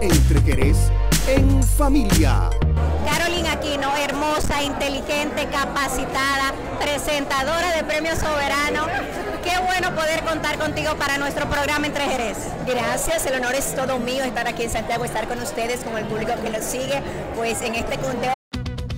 Entre Querés en familia. Carolyn Aquino, hermosa, inteligente, capacitada, presentadora de Premio Soberano. Qué bueno poder contar contigo para nuestro programa Entre Jerez. Gracias, el honor es todo mío estar aquí en Santiago, estar con ustedes, con el público que nos sigue, pues en este conteo.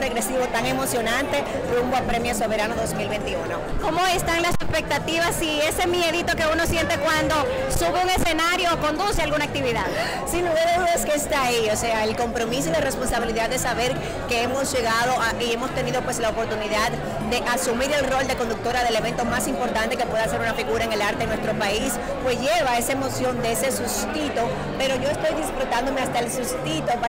Regresivo tan emocionante rumbo a Premio Soberano 2021. ¿Cómo están las expectativas y ese miedito que uno siente cuando sube un escenario o conduce alguna actividad? Sin lugar a dudas que está ahí, o sea, el compromiso y la responsabilidad de saber que hemos llegado y hemos tenido pues la oportunidad de asumir el rol de conductora del evento más importante que pueda ser una figura en el arte de nuestro país, pues lleva esa emoción de ese sustito, pero yo estoy disfrutándome hasta el sustito.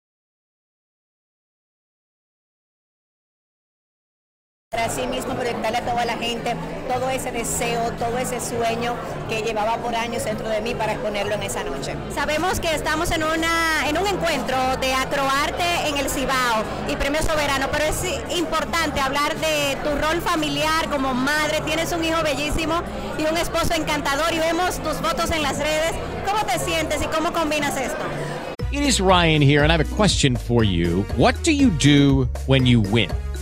Para sí mismo proyectarle a toda la gente todo ese deseo, todo ese sueño que llevaba por años dentro de mí para exponerlo en esa noche. Sabemos que estamos en, una, en un encuentro de acroarte en el Cibao y Premio Soberano, pero es importante hablar de tu rol familiar como madre. Tienes un hijo bellísimo y un esposo encantador y vemos tus fotos en las redes. ¿Cómo te sientes y cómo combinas esto? It is Ryan here, and I have a question for you. What do you do when you win?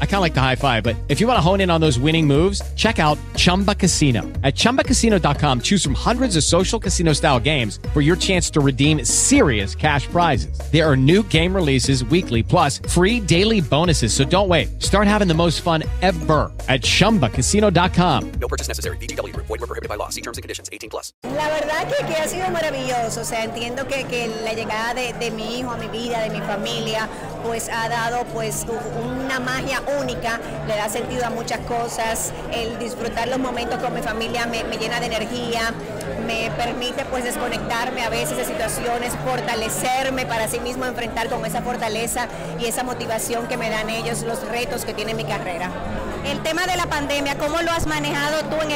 I kind of like the high five, but if you want to hone in on those winning moves, check out Chumba Casino. At ChumbaCasino.com, choose from hundreds of social casino style games for your chance to redeem serious cash prizes. There are new game releases weekly, plus free daily bonuses. So don't wait. Start having the most fun ever at ChumbaCasino.com. No purchase necessary. VGW. Void were prohibited by law. See terms and conditions. 18 plus. La verdad que, que ha sido maravilloso, o sea, entiendo que, que la llegada de, de mi hijo a mi vida, de mi familia, pues ha dado pues una magia única, le da sentido a muchas cosas, el disfrutar los momentos con mi familia me, llena de energía, me permite pues desconectarme a veces de situaciones, fortalecerme para sí mismo enfrentar con esa fortaleza y esa motivación que me dan ellos los retos que tiene mi carrera. El tema de la pandemia, ¿cómo lo has manejado tú en el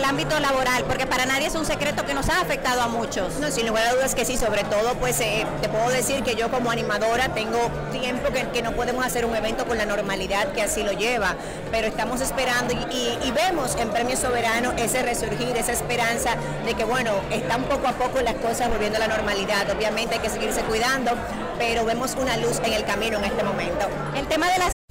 El ámbito laboral, porque para nadie es un secreto que nos ha afectado a muchos. No, sin lugar a dudas que sí, sobre todo pues eh, te puedo decir que yo como animadora tengo tiempo que, que, no podemos hacer un evento con la normalidad que así lo lleva, pero estamos esperando y, y, y, vemos en Premio Soberano ese resurgir, esa esperanza de que bueno, están poco a poco las cosas volviendo a la normalidad. Obviamente hay que seguirse cuidando, pero vemos una luz en el camino en este momento. El tema de las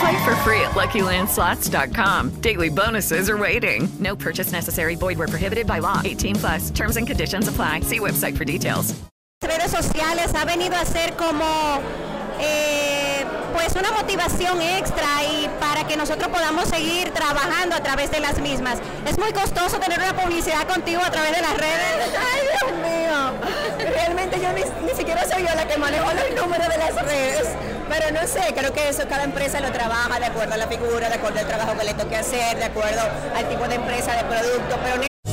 Play for free at LuckyLandSlots.com. Daily bonuses are waiting. No purchase necessary. Void where prohibited by law. 18 plus. Terms and conditions apply. See website for details. Redes sociales ha venido a ser como eh, pues una motivación extra y para que nosotros podamos seguir trabajando a través de las mismas. Es muy costoso tener una publicidad contigo a través de las redes. Ay, Dios mío. Realmente yo ni, ni siquiera soy yo la que manejo los números de las redes. Pero no sé, creo que eso cada empresa lo trabaja de acuerdo a la figura, de acuerdo al trabajo que le toque hacer, de acuerdo al tipo de empresa, de producto. Pero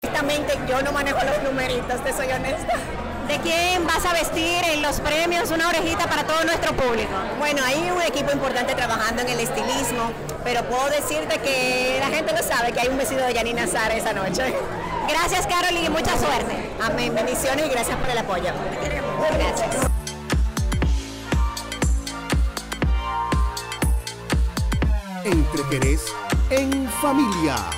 Honestamente, yo no manejo los numeritos, te soy honesta. ¿De quién vas a vestir en los premios una orejita para todo nuestro público? Bueno, hay un equipo importante trabajando en el estilismo, pero puedo decirte que la gente lo sabe que hay un vestido de Yanina Sara esa noche. Gracias, Carol, y mucha suerte. Amén. Bendiciones y gracias por el apoyo. Gracias. Entre Jerez en familia.